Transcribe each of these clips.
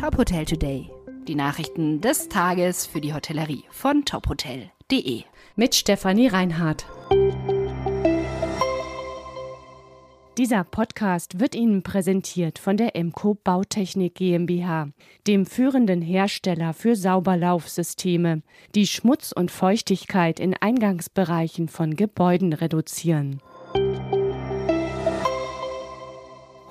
Top Hotel Today. Die Nachrichten des Tages für die Hotellerie von tophotel.de. Mit Stefanie Reinhardt. Dieser Podcast wird Ihnen präsentiert von der Emco Bautechnik GmbH, dem führenden Hersteller für Sauberlaufsysteme, die Schmutz und Feuchtigkeit in Eingangsbereichen von Gebäuden reduzieren.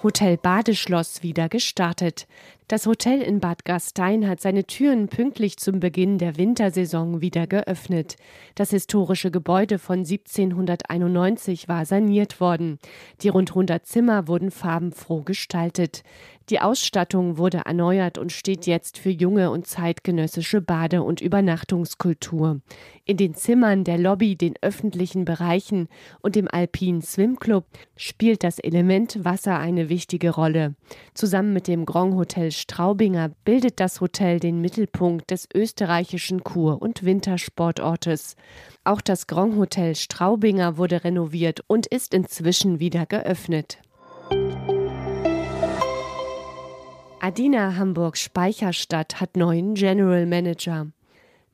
Hotel Badeschloss wieder gestartet. Das Hotel in Bad Gastein hat seine Türen pünktlich zum Beginn der Wintersaison wieder geöffnet. Das historische Gebäude von 1791 war saniert worden. Die rund 100 Zimmer wurden farbenfroh gestaltet. Die Ausstattung wurde erneuert und steht jetzt für junge und zeitgenössische Bade- und Übernachtungskultur. In den Zimmern, der Lobby, den öffentlichen Bereichen und dem Alpin Swim Club spielt das Element Wasser eine wichtige Rolle. Zusammen mit dem Grand Hotel Straubinger bildet das Hotel den Mittelpunkt des österreichischen Kur- und Wintersportortes. Auch das Grand Hotel Straubinger wurde renoviert und ist inzwischen wieder geöffnet. Adina Hamburg Speicherstadt hat neuen General Manager.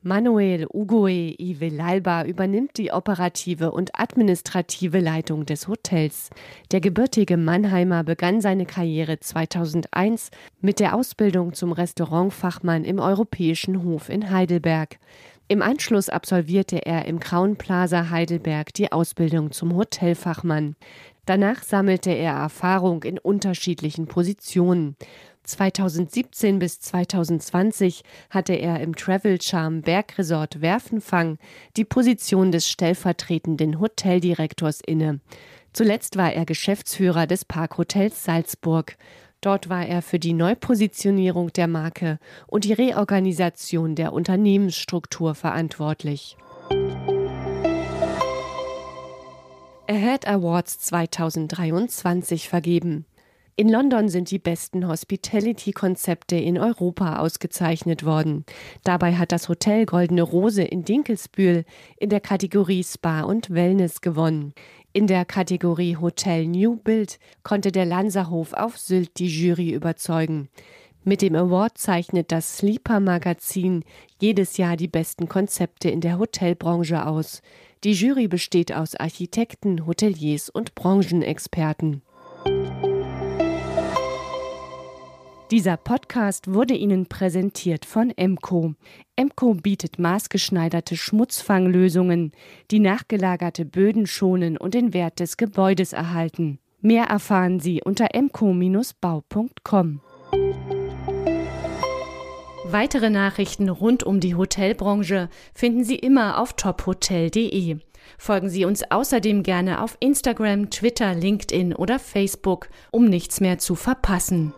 Manuel Ugoe Ivelalba übernimmt die operative und administrative Leitung des Hotels. Der gebürtige Mannheimer begann seine Karriere 2001 mit der Ausbildung zum Restaurantfachmann im Europäischen Hof in Heidelberg. Im Anschluss absolvierte er im Kraun Plaza Heidelberg die Ausbildung zum Hotelfachmann. Danach sammelte er Erfahrung in unterschiedlichen Positionen. 2017 bis 2020 hatte er im Travel Charm Bergresort Werfenfang die Position des stellvertretenden Hoteldirektors inne. Zuletzt war er Geschäftsführer des Parkhotels Salzburg. Dort war er für die Neupositionierung der Marke und die Reorganisation der Unternehmensstruktur verantwortlich. Ahead Awards 2023 vergeben. In London sind die besten Hospitality-Konzepte in Europa ausgezeichnet worden. Dabei hat das Hotel Goldene Rose in Dinkelsbühl in der Kategorie Spa und Wellness gewonnen. In der Kategorie Hotel New Build konnte der Lanzerhof auf Sylt die Jury überzeugen. Mit dem Award zeichnet das Sleeper Magazin jedes Jahr die besten Konzepte in der Hotelbranche aus. Die Jury besteht aus Architekten, Hoteliers und Branchenexperten. Dieser Podcast wurde Ihnen präsentiert von Emco. Emco bietet maßgeschneiderte Schmutzfanglösungen, die nachgelagerte Böden schonen und den Wert des Gebäudes erhalten. Mehr erfahren Sie unter emco-bau.com. Weitere Nachrichten rund um die Hotelbranche finden Sie immer auf tophotel.de. Folgen Sie uns außerdem gerne auf Instagram, Twitter, LinkedIn oder Facebook, um nichts mehr zu verpassen.